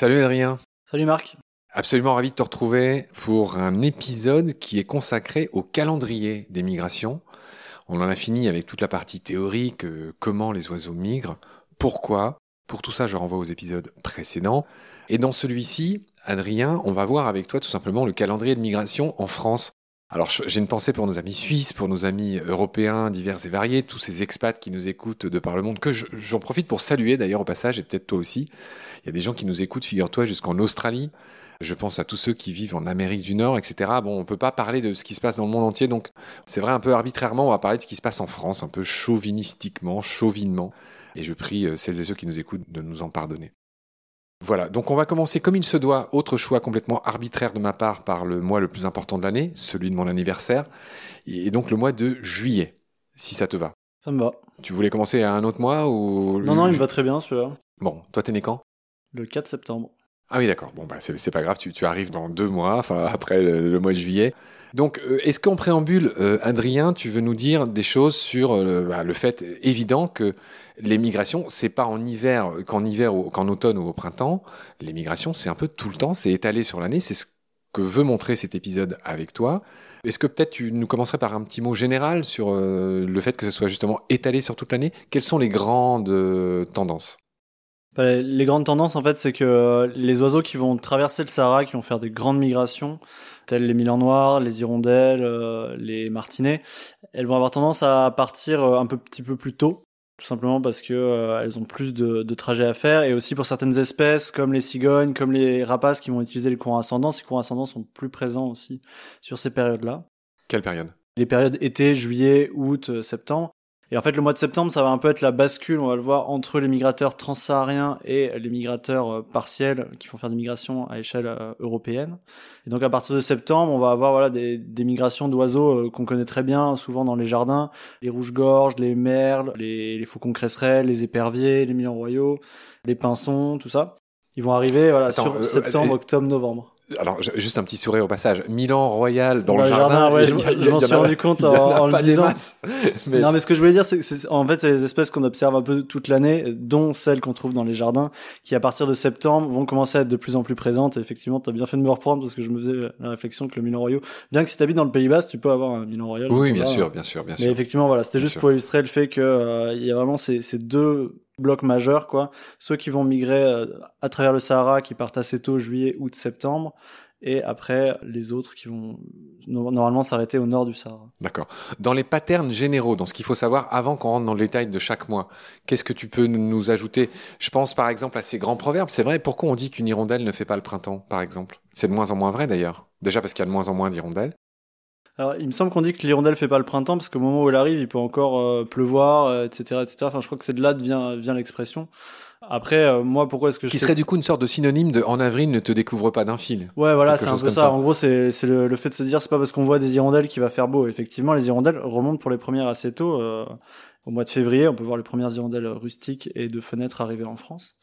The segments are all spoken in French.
Salut Adrien. Salut Marc. Absolument ravi de te retrouver pour un épisode qui est consacré au calendrier des migrations. On en a fini avec toute la partie théorique, comment les oiseaux migrent, pourquoi. Pour tout ça, je renvoie aux épisodes précédents. Et dans celui-ci, Adrien, on va voir avec toi tout simplement le calendrier de migration en France. Alors j'ai une pensée pour nos amis suisses, pour nos amis européens divers et variés, tous ces expats qui nous écoutent de par le monde, que j'en profite pour saluer d'ailleurs au passage, et peut-être toi aussi. Il y a des gens qui nous écoutent, figure-toi, jusqu'en Australie. Je pense à tous ceux qui vivent en Amérique du Nord, etc. Bon, on peut pas parler de ce qui se passe dans le monde entier, donc c'est vrai un peu arbitrairement, on va parler de ce qui se passe en France, un peu chauvinistiquement, chauvinement. Et je prie euh, celles et ceux qui nous écoutent de nous en pardonner. Voilà, donc on va commencer comme il se doit, autre choix complètement arbitraire de ma part par le mois le plus important de l'année, celui de mon anniversaire, et donc le mois de juillet, si ça te va. Ça me va. Tu voulais commencer à un autre mois ou Non, non, il me va très bien celui-là. Bon, toi t'es né quand? Le 4 septembre. Ah oui, d'accord. Bon, bah, c'est pas grave, tu, tu, arrives dans deux mois, enfin après le, mois de juillet. Donc, euh, est-ce qu'en préambule, euh, Adrien, tu veux nous dire des choses sur euh, bah, le fait évident que les migrations, c'est pas en hiver, qu'en hiver ou qu'en automne ou au printemps. Les migrations, c'est un peu tout le temps, c'est étalé sur l'année. C'est ce que veut montrer cet épisode avec toi. Est-ce que peut-être tu nous commencerais par un petit mot général sur le fait que ce soit justement étalé sur toute l'année? Quelles sont les grandes tendances? Bah, les grandes tendances, en fait, c'est que les oiseaux qui vont traverser le Sahara, qui vont faire des grandes migrations, telles les milans noirs, les hirondelles, euh, les martinets, elles vont avoir tendance à partir euh, un peu, petit peu plus tôt, tout simplement parce que euh, elles ont plus de, de, trajets à faire, et aussi pour certaines espèces comme les cigognes, comme les rapaces qui vont utiliser les courants ascendants, ces courants ascendants sont plus présents aussi sur ces périodes-là. Quelle période? Les périodes été, juillet, août, septembre. Et en fait, le mois de septembre, ça va un peu être la bascule, on va le voir, entre les migrateurs transsahariens et les migrateurs euh, partiels qui font faire des migrations à échelle euh, européenne. Et donc, à partir de septembre, on va avoir voilà des, des migrations d'oiseaux euh, qu'on connaît très bien, souvent dans les jardins, les rouges-gorges, les merles, les, les faucons cresserelles, les éperviers, les millions royaux, les pinsons, tout ça. Ils vont arriver voilà sur septembre, octobre, novembre alors juste un petit sourire au passage. Milan Royal dans, le jardin. ouais, je, m'en suis rendu compte en, le disant. Mais non, mais ce que je voulais dire, c'est que en fait, c'est les espèces qu'on observe un peu toute l'année, dont celles qu'on trouve dans les jardins, qui à partir de septembre vont commencer à être de plus en plus présentes. Et effectivement, tu as bien fait de me reprendre parce que je me faisais la réflexion que le Milan Royal, bien que si t'habites dans le Pays Basque, tu peux avoir un Milan Royal. Oui, bien sûr, bien sûr, bien sûr. Mais effectivement, voilà, c'était juste pour illustrer le fait que euh, il y a vraiment ces, ces deux blocs majeurs, quoi. Ceux qui vont migrer euh, à travers le Sahara, qui partent assez tôt, juillet, août, septembre, et après les autres qui vont normalement s'arrêter au nord du Sahara. D'accord. Dans les patterns généraux, dans ce qu'il faut savoir avant qu'on rentre dans le détail de chaque mois, qu'est-ce que tu peux nous ajouter? Je pense par exemple à ces grands proverbes. C'est vrai, pourquoi on dit qu'une hirondelle ne fait pas le printemps, par exemple? C'est de moins en moins vrai d'ailleurs. Déjà parce qu'il y a de moins en moins d'hirondelles. Alors, il me semble qu'on dit que l'hirondelle fait pas le printemps parce qu'au moment où elle arrive, il peut encore euh, pleuvoir, etc., euh, etc. Enfin, je crois que c'est de là que vient, vient l'expression. Après, euh, moi, pourquoi est-ce que je qui serait du coup une sorte de synonyme de en avril ne te découvre pas d'un fil. Ouais, voilà, c'est un peu ça. En gros, c'est le, le, fait de se dire c'est pas parce qu'on voit des hirondelles qu'il va faire beau. Effectivement, les hirondelles remontent pour les premières assez tôt. Euh, au mois de février, on peut voir les premières hirondelles rustiques et de fenêtres arriver en France.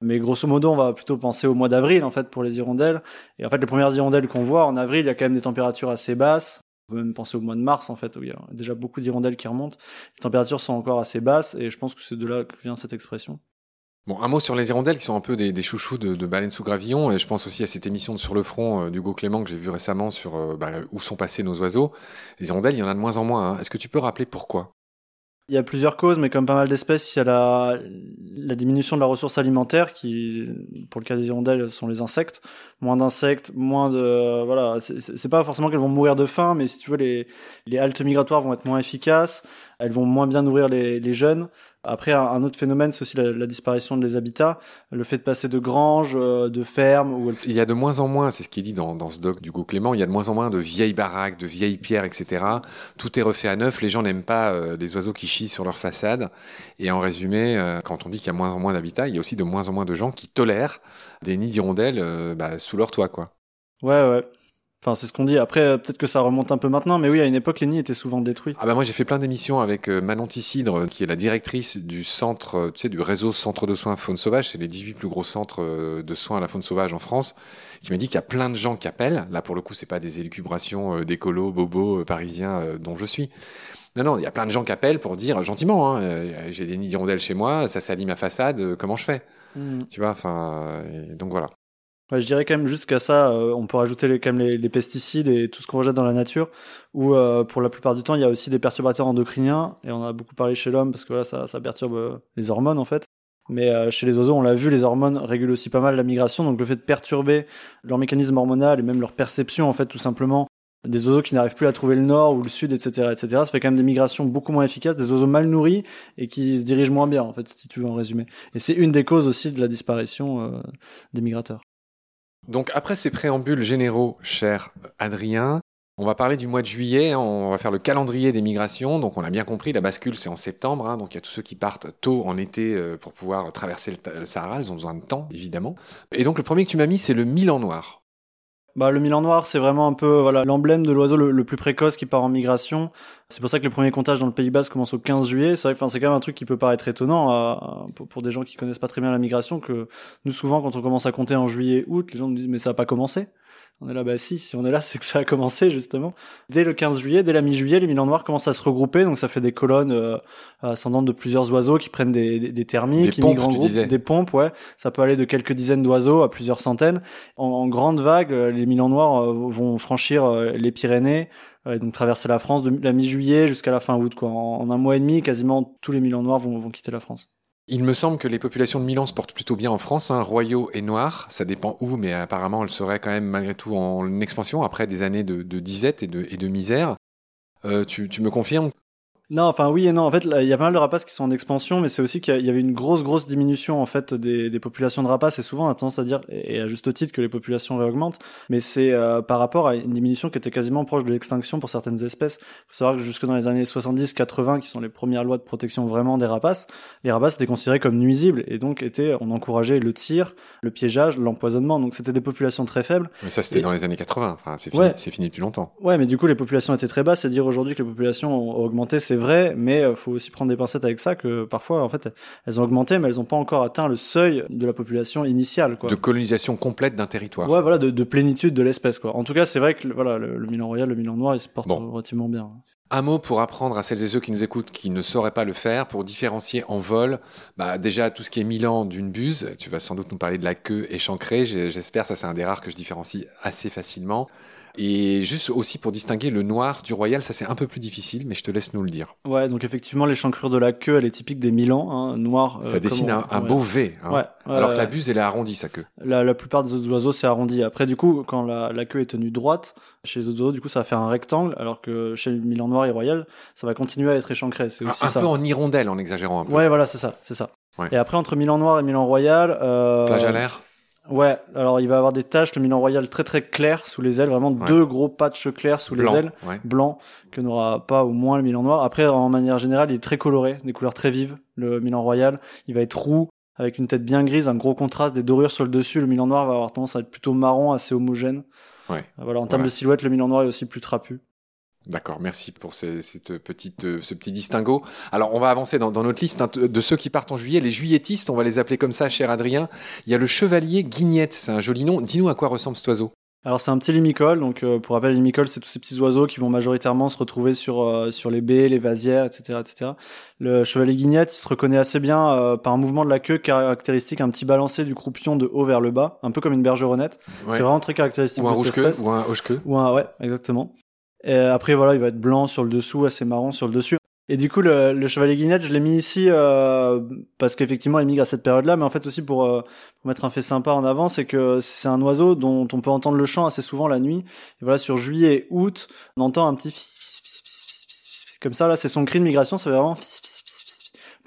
Mais grosso modo, on va plutôt penser au mois d'avril en fait pour les hirondelles. Et en fait, les premières hirondelles qu'on voit en avril, il y a quand même des températures assez basses. On peut même penser au mois de mars en fait où il y a déjà beaucoup d'hirondelles qui remontent. Les températures sont encore assez basses et je pense que c'est de là que vient cette expression. Bon, un mot sur les hirondelles qui sont un peu des, chouchous de, de, baleines sous gravillon. Et je pense aussi à cette émission de Sur le front euh, d'Hugo Clément que j'ai vu récemment sur euh, bah, où sont passés nos oiseaux. Les hirondelles, il y en a de moins en moins. Hein. Est-ce que tu peux rappeler pourquoi? Il y a plusieurs causes, mais comme pas mal d'espèces, il y a la, la, diminution de la ressource alimentaire qui, pour le cas des hirondelles, sont les insectes. Moins d'insectes, moins de, voilà, c'est pas forcément qu'elles vont mourir de faim, mais si tu veux, les, les haltes migratoires vont être moins efficaces elles vont moins bien nourrir les, les jeunes. Après, un autre phénomène, c'est aussi la, disparition des habitats, le fait de passer de granges, euh, de fermes. Où Il y a de moins en moins, c'est ce qui est dit dans, dans ce doc du Go Clément, il y a de moins en moins de vieilles baraques, de vieilles pierres, etc. Tout est refait à neuf. Les gens n'aiment pas euh, les oiseaux qui chient sur leur façade. Et en résumé, euh, quand on dit qu'il y a moins en moins d'habitats, il y a aussi de moins en moins de gens qui tolèrent des nids d'hirondelles bah, sous leur toit, quoi. Ouais, ouais. Enfin, c'est ce qu'on dit. Après, euh, peut-être que ça remonte un peu maintenant, mais oui, à une époque, les nids étaient souvent détruits. Ah bah moi, j'ai fait plein d'émissions avec euh, Manon Tissidre, qui est la directrice du centre, euh, tu sais, du réseau Centre de soins faune sauvage. C'est les 18 plus gros centres de soins à la faune sauvage en France. Qui m'a dit qu'il y a plein de gens qui appellent. Là, pour le coup, c'est pas des élucubrations d'écolos, bobos, parisiens dont je suis. Non, non, il y a plein de gens qui appellent pour dire gentiment, hein, j'ai des nids d'hirondelles chez moi, ça salit ma façade, comment je fais? Mm. Tu vois, enfin, donc voilà. Ouais, je dirais quand même juste qu'à ça, euh, on peut rajouter les, quand même les, les pesticides et tout ce qu'on rejette dans la nature, où euh, pour la plupart du temps, il y a aussi des perturbateurs endocriniens, et on a beaucoup parlé chez l'homme parce que là, ça, ça perturbe euh, les hormones en fait. Mais euh, chez les oiseaux, on l'a vu, les hormones régulent aussi pas mal la migration, donc le fait de perturber leur mécanisme hormonal et même leur perception en fait, tout simplement, des oiseaux qui n'arrivent plus à trouver le nord ou le sud, etc., etc. Ça fait quand même des migrations beaucoup moins efficaces, des oiseaux mal nourris et qui se dirigent moins bien, en fait, si tu veux en résumer. Et c'est une des causes aussi de la disparition euh, des migrateurs. Donc après ces préambules généraux, cher Adrien, on va parler du mois de juillet, hein, on va faire le calendrier des migrations. Donc on a bien compris, la bascule c'est en septembre, hein, donc il y a tous ceux qui partent tôt en été euh, pour pouvoir traverser le, Sahara, ils ont besoin de temps évidemment. Et donc le premier que tu m'as mis c'est le Milan noir. Bah, le Milan noir, c'est vraiment un peu voilà l'emblème de l'oiseau le, plus précoce qui part en migration. C'est pour ça que les premiers comptages dans le Pays Basque commencent au 15 juillet. C'est vrai, enfin, c'est quand même un truc qui peut paraître étonnant à, pour, pour, des gens qui connaissent pas très bien la migration que nous souvent quand on commence à compter en juillet, août, les gens nous disent mais ça a pas commencé. On est là, bah si, si on est là, c'est que ça a commencé justement. Dès le 15 juillet, dès la mi-juillet, les Milans noirs commencent à se regrouper, donc ça fait des colonnes euh, ascendantes de plusieurs oiseaux qui prennent des, des, des thermiques, des qui pompes, migrent en groupe, des pompes, ouais. Ça peut aller de quelques dizaines d'oiseaux à plusieurs centaines. En, en grande vague, euh, les Milans noirs euh, vont franchir les Pyrénées, et donc traverser la France de la mi-juillet jusqu'à la fin août, quoi. En, en, un mois et demi, quasiment tous les Milans noirs vont, vont quitter la France. Il me semble que les populations de Milan se portent plutôt bien en France, hein, royaux et noirs, ça dépend où, mais apparemment elles seraient quand même malgré tout en expansion après des années de, disette et de, misère. Euh, tu me confirmes non, enfin oui et non. En fait, il y a pas mal de rapaces qui sont en expansion, mais c'est aussi qu'il y avait une grosse, grosse diminution en fait des, des, populations de rapaces. Et souvent, on a tendance à dire, et à juste titre, que les populations réaugmentent, mais c'est euh, par rapport à une diminution qui était quasiment proche de l'extinction pour certaines espèces. Il faut savoir que jusque dans les années 70-80, qui sont les premières lois de protection vraiment des rapaces, les rapaces étaient considérés comme nuisibles et donc étaient, on encourageait le tir, le piégeage, l'empoisonnement. Donc c'était des populations très faibles. Mais ça, c'était et... dans les années 80. Enfin, c'est fini, Ouais. fini depuis longtemps. Ouais, mais du coup, les populations étaient très basses. C'est dire aujourd'hui que les populations ont augmenté, c'est vrai, mais euh, faut aussi prendre des pincettes avec ça que parfois en fait elles ont augmenté mais elles n'ont pas encore atteint le seuil de la population initiale quoi. De colonisation complète d'un territoire. Ouais voilà de, de, plénitude de l'espèce quoi. En tout cas c'est vrai que voilà le, le, Milan royal, le Milan noir il se porte bon. relativement bien. Un mot pour apprendre à celles et ceux qui nous écoutent qui ne sauraient pas le faire, pour différencier en vol, bah déjà tout ce qui est Milan d'une buse. Tu vas sans doute nous parler de la queue échancrée. J'espère, ça c'est un des rares que je différencie assez facilement. Et juste aussi pour distinguer le noir du royal, ça c'est un peu plus difficile, mais je te laisse nous le dire. Ouais, donc effectivement, l'échancrure de la queue, elle est typique des Milan, hein, noir. Ça euh, dessine un, un, beau V. Hein. Ouais, ouais, Alors que la buse, elle est arrondie, sa queue. La, la plupart des autres oiseaux, c'est arrondi. Après, du coup, quand la, la, queue est tenue droite, chez les autres oiseaux, du coup, ça va faire un rectangle, alors que chez le Milan noir et royal, ça va continuer à être échancré. C'est aussi un, un ça. peu en hirondelle, en exagérant un peu. Ouais, voilà, c'est ça, c'est ça. Et après, entre Milan noir et Milan royal, euh, plage à l'air. Ouais, alors il va avoir des taches, le Milan Royal très très clair sous les ailes, vraiment Ouais. deux gros patchs clairs sous Blanc, les ailes, ouais. blanc, que n'aura pas au moins le Milan Noir. Après, en manière générale, il est très coloré, des couleurs très vives, le Milan Royal. Il va être roux, avec une tête bien grise, un gros contraste, des dorures sur le dessus. Le Milan Noir va avoir tendance à être plutôt marron, assez homogène. Ouais. Voilà, en termes Voilà. de silhouette, le Milan Noir est aussi plus trapu. D'accord, merci pour ce, cette petite, euh, ce petit distinguo. Alors, on va avancer dans, dans notre liste hein, de ceux qui partent en juillet. Les juilletistes, on va les appeler comme ça, cher Adrien. Il y a le chevalier guignette, c'est un joli nom. Dis-nous à quoi ressemble cet oiseau. Alors c'est un petit limicole, donc euh, pour rappel, les limicoles c'est tous ces petits oiseaux qui vont majoritairement se retrouver sur euh, sur les baies, les vasières, etc., etc. Le chevalier guignette, il se reconnaît assez bien euh, par un mouvement de la queue caractéristique, un petit balancé du croupion de haut vers le bas, un peu comme une bergeronnette. Ouais. C'est vraiment très caractéristique Ou un de cette espèce. ou un hoche-queue. Ou un ouais, exactement. Et après voilà, il va être blanc sur le dessous, assez marron sur le dessus. Et du coup, le, le chevalier guinette, je l'ai mis ici euh, parce qu'effectivement, il migre à cette période-là, mais en fait aussi pour, euh, pour mettre un fait sympa en avant, c'est que c'est un oiseau dont on peut entendre le chant assez souvent la nuit. Et voilà, sur juillet et août, on entend un petit comme ça. Là, c'est son cri de migration, c'est vraiment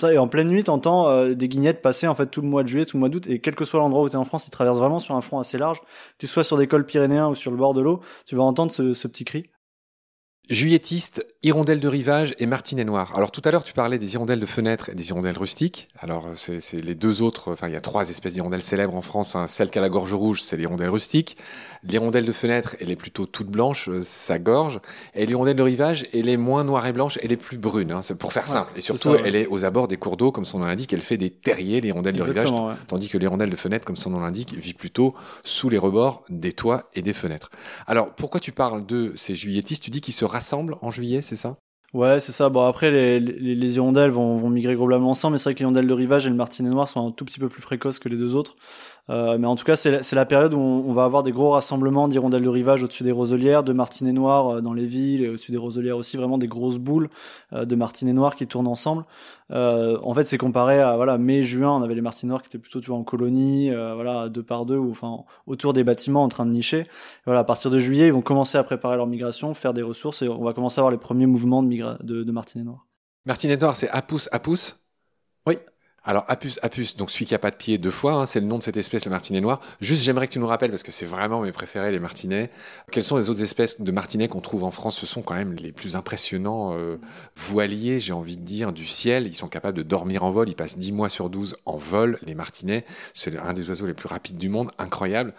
et en pleine nuit, t'entends euh, des guignettes passer en fait tout le mois de juillet, tout le mois d'août, et quel que soit l'endroit où t'es en France, ils traversent vraiment sur un front assez large. Que tu sois sur des cols pyrénéens ou sur le bord de l'eau, tu vas entendre ce petit cri. Juillettiste, hirondelle de rivage et martinet noir. Alors tout à l'heure tu parlais des hirondelles de fenêtre et des hirondelles rustiques. Alors c'est les deux autres, enfin il y a trois espèces d'hirondelles célèbres en France. Hein. Celle qui a la gorge rouge, c'est l'hirondelle rustique. L'hirondelle de fenêtre, elle est plutôt toute blanche, euh, sa gorge. Et l'hirondelle de rivage, elle est moins noire et blanche, elle est plus brune. Hein. C'est pour faire Ouais, simple. Et surtout, ça, ouais. elle est aux abords des cours d'eau, comme son nom l'indique. Elle fait des terriers, l'hirondelle de rivage. Ouais. Tandis que l'hirondelle de fenêtre, comme son nom l'indique, vit plutôt sous les rebords des toits et des fenêtres. Alors pourquoi tu parles de ces juilletistes? Tu dis qu'ils se en juillet, c'est ça? Ouais, c'est ça. Bon, après, les hirondelles vont, vont migrer globalement ensemble, mais c'est vrai que les hirondelles de rivage et le martinet noir sont un tout petit peu plus précoces que les deux autres. Euh, mais en tout cas, c'est la, la période où on, on, va avoir des gros rassemblements d'hirondelles de rivage au-dessus des roselières, de martinets noirs euh, dans les villes, et au-dessus des roselières aussi, vraiment des grosses boules euh, de martinets noirs qui tournent ensemble. En fait, c'est comparé à voilà mai-juin, on avait les martinets noirs qui étaient plutôt toujours en colonie, voilà deux par deux, ou enfin autour des bâtiments en train de nicher. Et voilà, à partir de juillet, ils vont commencer à préparer leur migration, faire des ressources, et on va commencer à avoir les premiers mouvements de, de, de martinets noirs. Martinet noir, c'est apus apus Oui. Alors, Apus, Apus, donc celui qui a pas de pied deux fois, hein, c'est le nom de cette espèce, le martinet noir. Juste, j'aimerais que tu nous rappelles, parce que c'est vraiment mes préférés, les martinets. Quelles sont les autres espèces de martinets qu'on trouve en France? Ce sont quand même les plus impressionnants euh, voiliers, j'ai envie de dire, du ciel. Ils sont capables de dormir en vol. Ils passent 10 mois sur 12 en vol, les martinets. C'est un des oiseaux les plus rapides du monde, incroyable.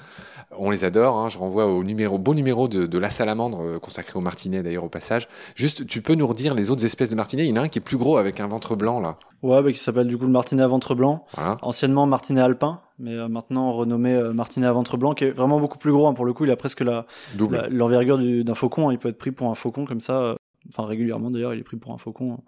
On les adore. Hein. Je renvoie au numéro, beau numéro de, de La Salamandre, euh, consacré aux martinets d'ailleurs au passage. Juste, tu peux nous redire les autres espèces de martinets? Il y en a un qui est plus gros avec un ventre blanc, là. Ouais, bah, qui s'appelle du coup le martinet à ventre blanc. Voilà. Anciennement martinet alpin, mais euh, maintenant renommé euh, martinet à ventre blanc, qui est vraiment beaucoup plus gros. Hein, pour le coup, il a presque la Double. l'envergure d'un faucon. Hein. Il peut être pris pour un faucon comme ça. Enfin, régulièrement d'ailleurs, il est pris pour un faucon.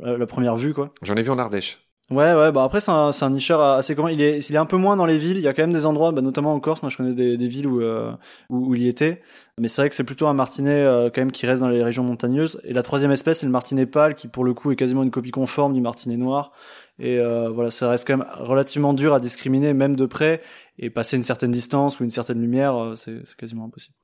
La, la première vue, quoi. J'en ai vu en Ardèche. Ouais, ouais, bah après, c'est un, c'est un nicheur assez commun. Il est, il est un peu moins dans les villes. Il y a quand même des endroits, bah, notamment en Corse. Moi, je connais des, des villes où, euh, où, où il y était. Mais c'est vrai que c'est plutôt un martinet, euh, quand même, qui reste dans les régions montagneuses. Et la troisième espèce, c'est le martinet pâle, qui, pour le coup, est quasiment une copie conforme du martinet noir. Et euh, voilà, ça reste quand même relativement dur à discriminer, même de près. Et passer une certaine distance ou une certaine lumière, euh, c'est c'est quasiment impossible.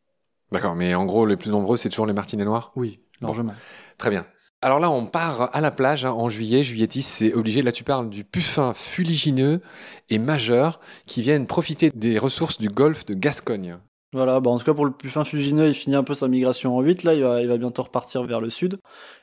D'accord, mais en gros, les plus nombreux, c'est toujours les martinets noirs? Oui, largement. Très bien. Alors là, on part à la plage hein, en juillet, juillet 10, c'est obligé. Là, tu parles du puffin fuligineux et majeur qui viennent profiter des ressources du golfe de Gascogne. Voilà, bah en tout cas pour le puffin fuligineux, il finit un peu sa migration en 8, là, il va, bientôt repartir vers le sud.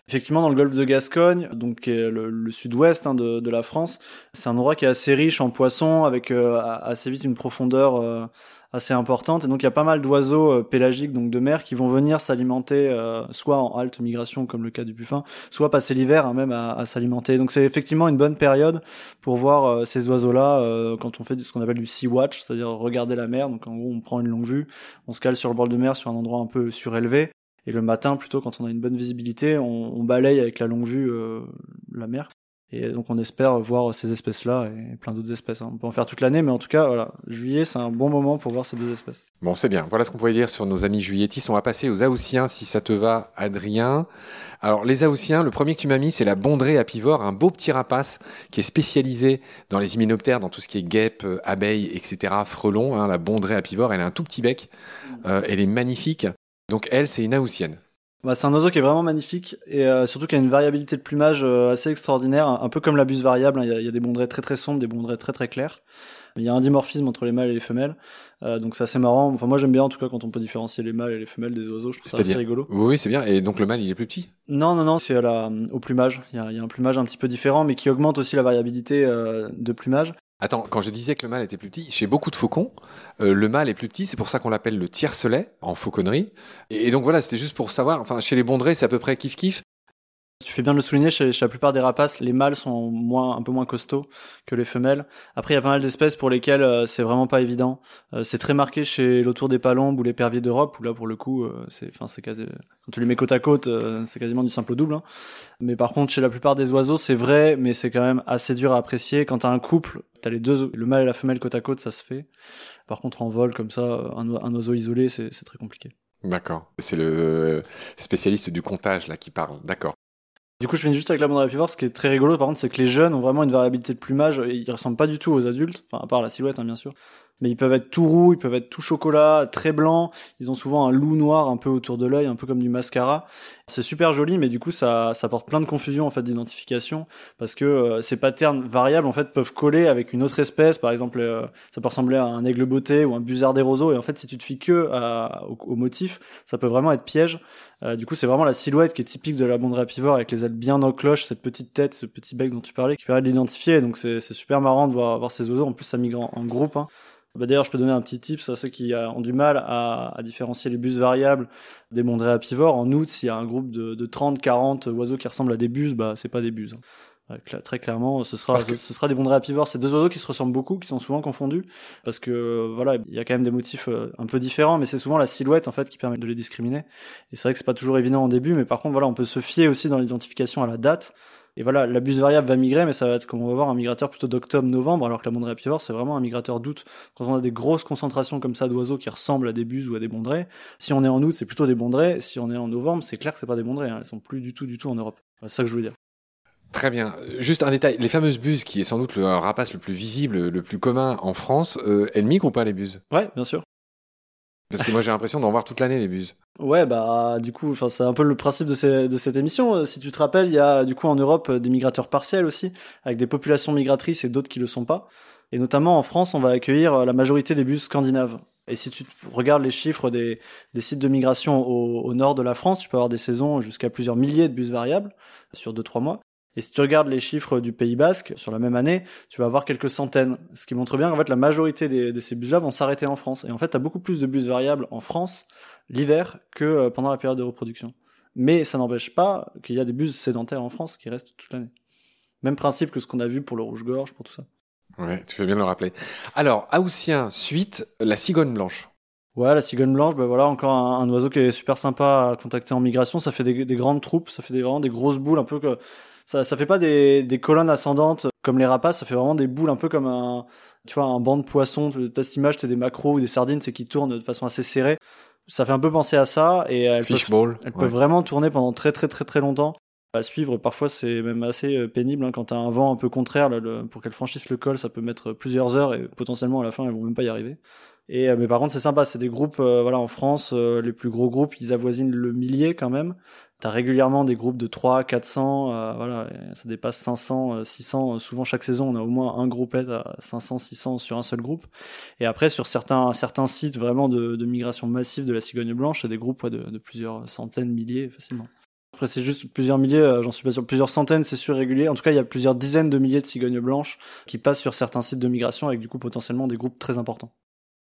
Effectivement, dans le golfe de Gascogne, donc le, le sud-ouest hein, de, de la France, c'est un endroit qui est assez riche en poissons, avec euh, assez vite une profondeur euh, assez importante. Et donc il y a pas mal d'oiseaux euh, pélagiques, donc de mer, qui vont venir s'alimenter, euh, soit en halte migration, comme le cas du puffin, soit passer l'hiver hein, même à, à s'alimenter. Donc c'est effectivement une bonne période pour voir euh, ces oiseaux-là euh, quand on fait ce qu'on appelle du sea watch, c'est-à-dire regarder la mer. Donc en gros, on prend une longue vue, on se cale sur le bord de mer, sur un endroit un peu surélevé. Et le matin, plutôt quand on a une bonne visibilité, on, on balaye avec la longue vue euh, la mer. Et donc on espère voir ces espèces-là et plein d'autres espèces. hein. On peut en faire toute l'année, mais en tout cas, voilà, juillet, c'est un bon moment pour voir ces deux espèces. Bon, c'est bien. Voilà ce qu'on pouvait dire sur nos amis juilletistes. On va passer aux Aoussiens, si ça te va, Adrien. Alors, les Aoussiens, le premier que tu m'as mis, c'est la bondrée apivore, un beau petit rapace qui est spécialisé dans les hyménoptères, dans tout ce qui est guêpes, euh, abeilles, etc., frelons. hein. la bondrée apivore, elle a un tout petit bec. Euh, elle est magnifique. Donc, elle, c'est une Aoussienne. Bah, c'est un oiseau qui est vraiment magnifique et euh, surtout qui a une variabilité de plumage euh, assez extraordinaire, un, peu comme la buse variable. hein. Il y, y a des bondrées très très sombres, des bondrées très très claires. Il y a un dimorphisme entre les mâles et les femelles, euh, donc c'est assez marrant. Enfin, moi j'aime bien en tout cas quand on peut différencier les mâles et les femelles des oiseaux. Je trouve ça assez rigolo. Oui, c'est bien. Et donc, le mâle, il est plus petit? Non, non, non, c'est au plumage. Il y, a, il y a un plumage un petit peu différent, mais qui augmente aussi la variabilité euh, de plumage. Attends, quand je disais que le mâle était plus petit, chez beaucoup de faucons, euh, le mâle est plus petit, c'est pour ça qu'on l'appelle le tiercelet en fauconnerie. Et, donc voilà, c'était juste pour savoir, enfin chez les bondrées, c'est à peu près kiff-kiff. Tu fais bien de le souligner, chez, la plupart des rapaces, les mâles sont moins, un peu moins costauds que les femelles. Après, il y a pas mal d'espèces pour lesquelles euh, c'est vraiment pas évident. Euh, c'est très marqué chez l'autour des palombes ou les perviers d'Europe, où là, pour le coup, euh, c'est, enfin, c'est quand tu les mets côte à côte, euh, c'est quasiment du simple au double. hein. Mais par contre, chez la plupart des oiseaux, c'est vrai, mais c'est quand même assez dur à apprécier. Quand t'as un couple, t'as les deux, le mâle et la femelle côte à côte, ça se fait. Par contre, en vol, comme ça, un, un oiseau isolé, c'est très compliqué. D'accord. C'est le spécialiste du comptage là qui parle. D'accord. Du coup, je finis juste avec la bande rapivore. Ce qui est très rigolo, par contre, c'est que les jeunes ont vraiment une variabilité de plumage. et Ils ressemblent pas du tout aux adultes, enfin, à part la silhouette, hein, bien sûr. Mais ils peuvent être tout roux, ils peuvent être tout chocolat, très blancs. Ils ont souvent un loup noir un peu autour de l'œil, un peu comme du mascara. C'est super joli, mais du coup, ça, ça porte plein de confusion en fait d'identification parce que euh, ces patterns variables en fait peuvent coller avec une autre espèce. Par exemple, euh, ça peut ressembler à un aigle beauté ou un busard des roseaux. Et en fait, si tu te fies que au, motif, ça peut vraiment être piège. Euh, du coup, c'est vraiment la silhouette qui est typique de la bande rapivore avec les ailes bien en cloche, cette petite tête, ce petit bec dont tu parlais, qui permet de l'identifier. Donc, c'est super marrant de voir, ces oiseaux. En plus, ça migre en, en groupe. Hein. Bah, D'ailleurs, je peux donner un petit tips à ceux qui euh, ont du mal à, à différencier les buses variables des bondrées apivores. En août, s'il y a un groupe de, de 30, 40 oiseaux qui ressemblent à des buses, bah, c'est pas des buses. hein. très clairement, ce sera, ce sera des bondrées apivores. C'est deux oiseaux qui se ressemblent beaucoup, qui sont souvent confondus, parce que voilà, il y a quand même des motifs un peu différents, mais c'est souvent la silhouette en fait qui permet de les discriminer. Et c'est vrai que c'est pas toujours évident en début, mais par contre voilà, on peut se fier aussi dans l'identification à la date. Et voilà, la buse variable va migrer, mais ça va être, comme on va voir, un migrateur plutôt d'octobre-novembre, alors que la bondrée apivore, c'est vraiment un migrateur d'août. Quand on a des grosses concentrations comme ça d'oiseaux qui ressemblent à des buses ou à des bondrées, si on est en août, c'est plutôt des bondrées. Si on est en novembre, c'est clair que c'est pas des bondrées. Hein. Elles sont plus du tout, du tout en Europe. C'est ça que je voulais dire. Très bien. Juste un détail. Les fameuses buses, qui est sans doute le rapace le plus visible, le plus commun en France, euh, elles migrent ou pas les buses Ouais, bien sûr. Parce que moi j'ai l'impression d'en voir toute l'année les buses. Ouais, bah du coup, enfin c'est un peu le principe de, cette émission. Euh, si tu te rappelles, il y a du coup en Europe euh, des migrateurs partiels aussi, avec des populations migratrices et d'autres qui le sont pas. Et notamment en France, on va accueillir euh, la majorité des buses scandinaves. Et si tu regardes les chiffres des, des sites de migration au, au, nord de la France, tu peux avoir des saisons jusqu'à plusieurs milliers de bus variables sur 2-3 mois. Et si tu regardes les chiffres du Pays Basque sur la même année, tu vas avoir quelques centaines, ce qui montre bien qu'en fait la majorité de ces bus-là vont s'arrêter en France. Et en fait, tu as beaucoup plus de bus variables en France l'hiver que euh, pendant la période de reproduction. Mais ça n'empêche pas qu'il y a des bus sédentaires en France qui restent toute l'année. Même principe que ce qu'on a vu pour le rouge-gorge, pour tout ça. Ouais, tu fais bien de le rappeler. Alors, Haussien, suite, la cigogne blanche. Ouais, la cigogne blanche, ben voilà, encore un, oiseau qui est super sympa à contacter en migration. Ça fait des, grandes troupes, ça fait des, vraiment des grosses boules, un peu que ça, ça fait pas des, des colonnes ascendantes comme les rapaces, ça fait vraiment des boules un peu comme un, tu vois, un banc de poissons. T'as cette image, t'as des macros ou des sardines, c'est qui tournent de façon assez serrée. Ça fait un peu penser à ça et elles peuvent, elles peuvent vraiment tourner pendant très très très très longtemps. À suivre, parfois c'est même assez euh, pénible hein, quand t'as un vent un peu contraire là, pour qu'elles franchissent le col, ça peut mettre plusieurs heures et potentiellement à la fin elles vont même pas y arriver. Et euh, mais par contre c'est sympa, c'est des groupes, euh, voilà en France, les plus gros groupes ils avoisinent le millier quand même. T'as régulièrement des groupes de 3, 400, euh, voilà, ça dépasse 500, 600. Euh, souvent chaque saison, on a au moins un groupette à 500, 600 sur un seul groupe. Et après, sur certains certains sites vraiment de, de migration massive de la cigogne blanche, a des groupes de, de, plusieurs centaines, milliers facilement. Après, c'est juste plusieurs milliers, euh, j'en suis pas sûr, plusieurs centaines, c'est sûr régulier. En tout cas, il y a plusieurs dizaines de milliers de cigognes blanches qui passent sur certains sites de migration avec du coup potentiellement des groupes très importants.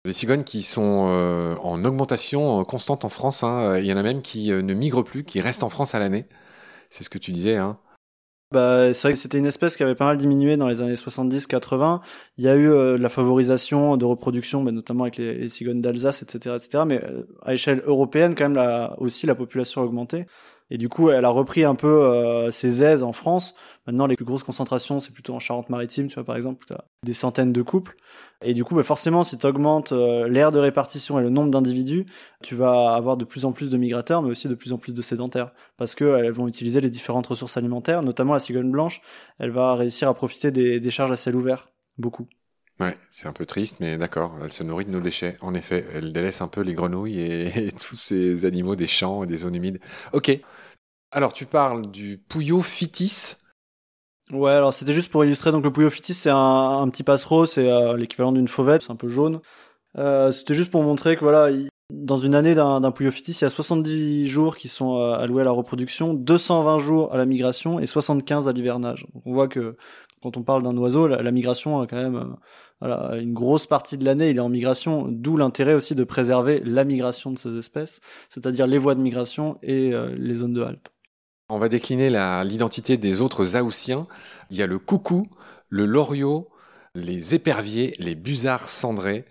Les cigognes qui sont euh, en augmentation euh, constante en France, hein. il y en a même qui euh, ne migrent plus, qui restent en France à l'année. C'est ce que tu disais. Hein. Bah, c'est vrai que c'était une espèce qui avait pas mal diminué dans les années 70-80. Il y a eu la favorisation de reproduction, bah, notamment avec les, cigognes d'Alsace, etc., etc. Mais à échelle européenne, quand même, aussi, la population a augmenté. Et du coup, elle a repris un peu euh, ses aises en France. Maintenant, les plus grosses concentrations, c'est plutôt en Charente-Maritime, tu vois, par exemple, tu as des centaines de couples. Et du coup, bah, forcément, si tu augmentes euh, l'aire de répartition et le nombre d'individus, tu vas avoir de plus en plus de migrateurs, mais aussi de plus en plus de sédentaires. Parce qu'elles vont utiliser les différentes ressources alimentaires, notamment la cigogne blanche, elle va réussir à profiter des, charges à ciel ouvert. Beaucoup. Ouais, c'est un peu triste, mais d'accord, elle se nourrit de nos déchets. En effet, elle délaisse un peu les grenouilles et tous ces animaux des champs et des zones humides. Ok. Alors, tu parles du Puyo fitis. Ouais, alors c'était juste pour illustrer. Donc le Puyo fitis, c'est un, petit passereau, c'est euh, l'équivalent d'une fauvette, c'est un peu jaune. Euh, c'était juste pour montrer que voilà, dans une année d'un Puyo fitis, il y a 70 jours qui sont euh, alloués à la reproduction, 220 jours à la migration et 75 à l'hivernage. On voit que quand on parle d'un oiseau, la, migration a quand même voilà, une grosse partie de l'année, il est en migration, d'où l'intérêt aussi de préserver la migration de ces espèces, c'est-à-dire les voies de migration et les zones de halte. On va décliner l'identité des autres Aoussiens. Il y a le coucou, le loriot, les éperviers, les busards cendrés,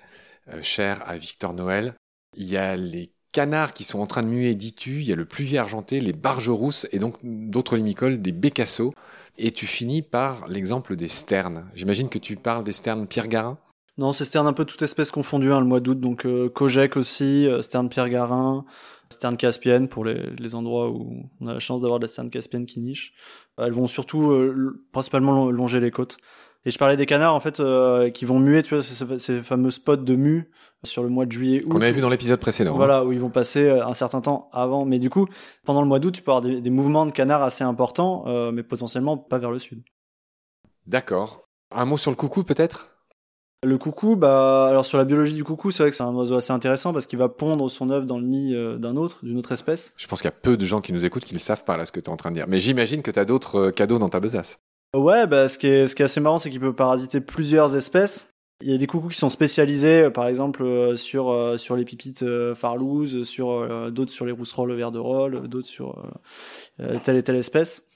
euh, chers à Victor Noël. Il y a les canards qui sont en train de muer, dis-tu. Il y a le pluvier argenté, les barges rousses et donc d'autres limicoles, des bécassos. Et tu finis par l'exemple des sternes. J'imagine que tu parles des sternes Pierre Garin Non, c'est sternes un peu toute espèce confondue, hein, le mois d'août. Donc euh, aussi, euh, sterne Pierre Garin, sterne caspienne pour les, les, endroits où on a la chance d'avoir de la sterne caspienne qui niche. Elles vont surtout euh, principalement longer les côtes. Et je parlais des canards en fait euh, qui vont muer, tu vois, ces, ces, fameux spots de mue sur le mois de juillet. Qu'on avait vu dans l'épisode précédent. Hein. Voilà, où ils vont passer euh, un certain temps avant. Mais du coup, pendant le mois d'août, tu peux avoir des, des, mouvements de canards assez importants, mais potentiellement pas vers le sud. D'accord. Un mot sur le coucou peut-être? Le coucou, bah, alors sur la biologie du coucou, c'est vrai que c'est un oiseau assez intéressant parce qu'il va pondre son œuf dans le nid euh, d'un autre, d'une autre espèce. Je pense qu'il y a peu de gens qui nous écoutent qui ne savent pas là ce que tu es en train de dire. Mais j'imagine que tu as d'autres euh, cadeaux dans ta besace. Ouais, bah, ce qui est, ce qui est assez marrant, c'est qu'il peut parasiter plusieurs espèces. Il y a des coucous qui sont spécialisés, euh, par exemple, sur, sur les pipites farlouses, sur d'autres sur les rousserolles verts de rôle, d'autres sur telle et telle espèce.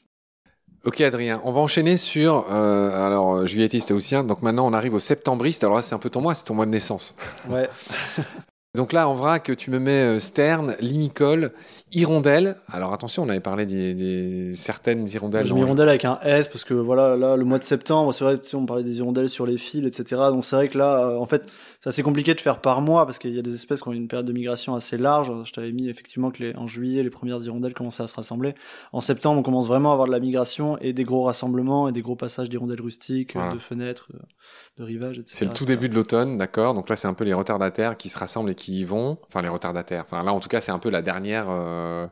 Ok Adrien, on va enchaîner sur euh, alors juillet c'était aussi donc maintenant on arrive au septembriste. Alors là c'est un peu ton mois, c'est ton mois de naissance. Ouais. Donc là, en vrac, tu me mets euh, Stern, Limicole, Hirondelle. Alors attention, on avait parlé des, des certaines hirondelles. J'ai hirondelle avec un S parce que voilà, là, le mois de septembre, c'est vrai, on parlait des hirondelles sur les fils, etc. Donc c'est vrai que là, euh, en fait, c'est assez compliqué de faire par mois parce qu'il y a des espèces qui ont une période de migration assez large. Je t'avais mis effectivement que les, en juillet, les premières hirondelles commençaient à se rassembler. En septembre, on commence vraiment à avoir de la migration et des gros rassemblements et des gros passages d'hirondelles rustiques, de fenêtres, de rivages, etc. C'est le tout début de l'automne, d'accord? Donc là, c'est un peu les retardataires qui se rassemblent et qui y vont. Enfin, les retardataires. Enfin, là, en tout cas, c'est un peu la dernière, euh,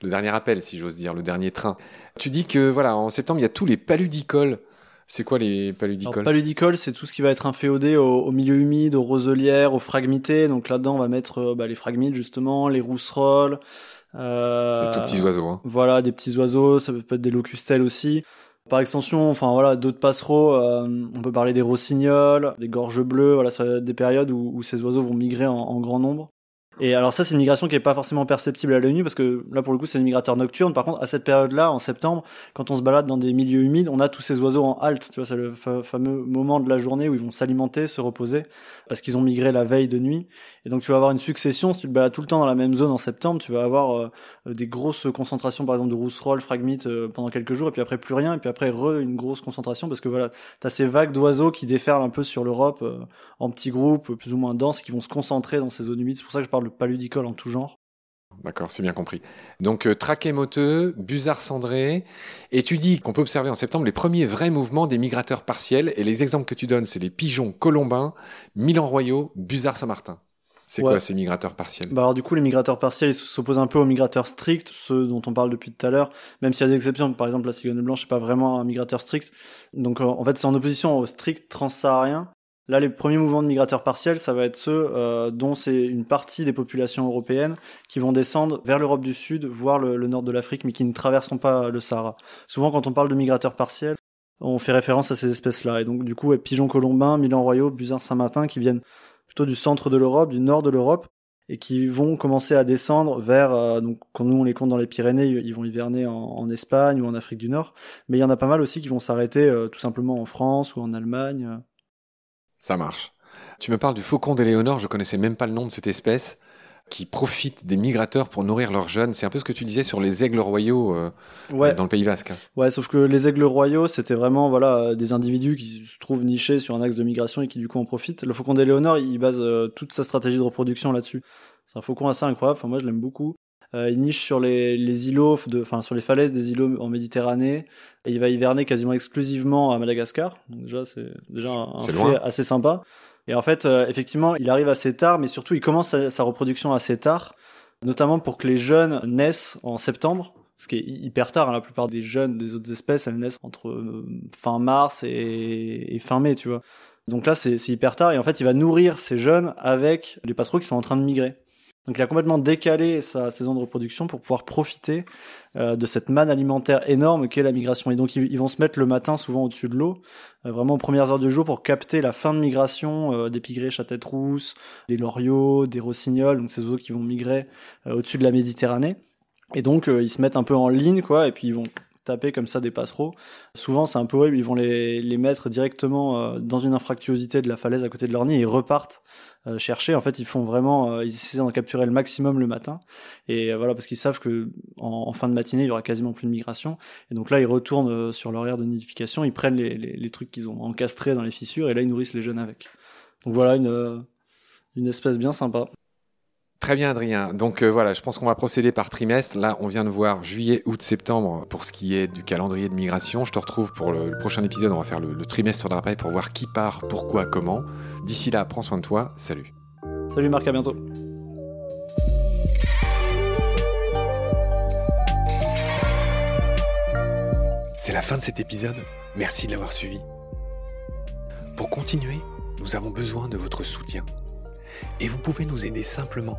le dernier appel, si j'ose dire, le dernier train. Tu dis que, voilà, en septembre, il y a tous les paludicoles. C'est quoi les paludicoles Paludicoles, c'est tout ce qui va être inféodé au, au, milieu humide, aux roselières, aux fragmités. Donc là-dedans, on va mettre euh, bah, les fragmites, justement, les rousserolles. Euh, c'est des petits oiseaux. Hein. Voilà, des petits oiseaux. Ça peut être des locustelles aussi. Par extension, enfin voilà, d'autres passereaux, euh, on peut parler des rossignols, des gorges bleues, voilà, ça va être des périodes où, où ces oiseaux vont migrer en, en grand nombre. Et alors ça, c'est une migration qui est pas forcément perceptible à l'œil nu parce que là, pour le coup, c'est un migrateur nocturne. Par contre, à cette période-là, en septembre, quand on se balade dans des milieux humides, on a tous ces oiseaux en halte. Tu vois, c'est le fameux moment de la journée où ils vont s'alimenter, se reposer parce qu'ils ont migré la veille de nuit. Et donc, tu vas avoir une succession. Si tu te balades tout le temps dans la même zone en septembre, tu vas avoir euh, des grosses concentrations, par exemple, de rousserolles, fragmites euh, pendant quelques jours et puis après plus rien. Et puis après, re, une grosse concentration parce que voilà, t'as ces vagues d'oiseaux qui déferlent un peu sur l'Europe euh, en petits groupes, plus ou moins denses, qui vont se concentrer dans ces zones humides. C'est pour ça que je parle de paludicole en tout genre. D'accord, c'est bien compris. Donc, euh, traquet moteux, busard cendré. Et tu dis qu'on peut observer en septembre les premiers vrais mouvements des migrateurs partiels. Et les exemples que tu donnes, c'est les pigeons colombins, Milan royaux, busard Saint-Martin. C'est quoi ces migrateurs partiels? Bah alors du coup les migrateurs partiels ils s'opposent un peu aux migrateurs stricts, ceux dont on parle depuis tout à l'heure, même s'il y a des exceptions, par exemple la cigogne blanche n'est pas vraiment un migrateur strict. Donc euh, en fait c'est en opposition au strict transsaharien Là, les premiers mouvements de migrateurs partiels, ça va être ceux euh, dont c'est une partie des populations européennes qui vont descendre vers l'Europe du Sud, voire le, nord de l'Afrique, mais qui ne traverseront pas le Sahara. Souvent, quand on parle de migrateurs partiels, on fait référence à ces espèces-là. Et donc, du coup, pigeons colombins, Milan royaux, busards saint-martin, qui viennent plutôt du centre de l'Europe, du nord de l'Europe, et qui vont commencer à descendre vers, euh, donc quand nous on les compte dans les Pyrénées, ils vont hiverner en, Espagne ou en Afrique du Nord, mais il y en a pas mal aussi qui vont s'arrêter euh, tout simplement en France ou en Allemagne. Ça marche. Tu me parles du faucon d'éléonore, je connaissais même pas le nom de cette espèce qui profite des migrateurs pour nourrir leurs jeunes. C'est un peu ce que tu disais sur les aigles royaux euh, dans le Pays Basque. Ouais, sauf que les aigles royaux, c'était vraiment voilà des individus qui se trouvent nichés sur un axe de migration et qui du coup en profitent. Le faucon d'éléonore, il base euh, toute sa stratégie de reproduction là-dessus. C'est un faucon assez incroyable. Enfin, moi, je l'aime beaucoup. Euh, il niche sur les, les îlots, de, enfin sur les falaises des îlots en Méditerranée, et il va hiverner quasiment exclusivement à Madagascar. Donc déjà, c'est déjà un, fait assez sympa. Et en fait, euh, effectivement, il arrive assez tard, mais surtout, il commence sa, reproduction assez tard, notamment pour que les jeunes naissent en septembre, ce qui est hyper tard. Hein. La plupart des jeunes des autres espèces, elles naissent entre euh, fin mars et, et fin mai, tu vois. Donc là, c'est hyper tard. Et en fait, il va nourrir ces jeunes avec les passereaux qui sont en train de migrer. Donc il a complètement décalé sa saison de reproduction pour pouvoir profiter euh, de cette manne alimentaire énorme qu'est la migration. Et donc ils, vont se mettre le matin souvent au-dessus de l'eau, euh, vraiment aux premières heures du jour pour capter la fin de migration euh, des pigrés tête rousse, des loriots, des rossignols, donc ces oiseaux qui vont migrer au-dessus de la Méditerranée. Et donc ils se mettent un peu en ligne quoi, et puis ils vont taper comme ça des passereaux. Souvent, c'est un peu horrible, ils vont les, mettre directement dans une infractuosité de la falaise à côté de leur nid et ils repartent euh, chercher. En fait, ils font vraiment, euh, ils essaient d'en capturer le maximum le matin. Et euh, voilà, parce qu'ils savent que en, fin de matinée, il y aura quasiment plus de migration. Et donc là, ils retournent sur leur aire de nidification, ils prennent les, les, les, trucs qu'ils ont encastrés dans les fissures, et là, ils nourrissent les jeunes avec. Donc voilà, une, une espèce bien sympa. Très bien, Adrien. Donc voilà, je pense qu'on va procéder par trimestre. Là, on vient de voir juillet, août, septembre pour ce qui est du calendrier de migration. Je te retrouve pour le, prochain épisode. On va faire le, le trimestre d'après pour voir qui part, pourquoi, comment. D'ici là, prends soin de toi. Salut. Salut Marc, à bientôt. C'est la fin de cet épisode. Merci de l'avoir suivi. Pour continuer, nous avons besoin de votre soutien. Et vous pouvez nous aider simplement,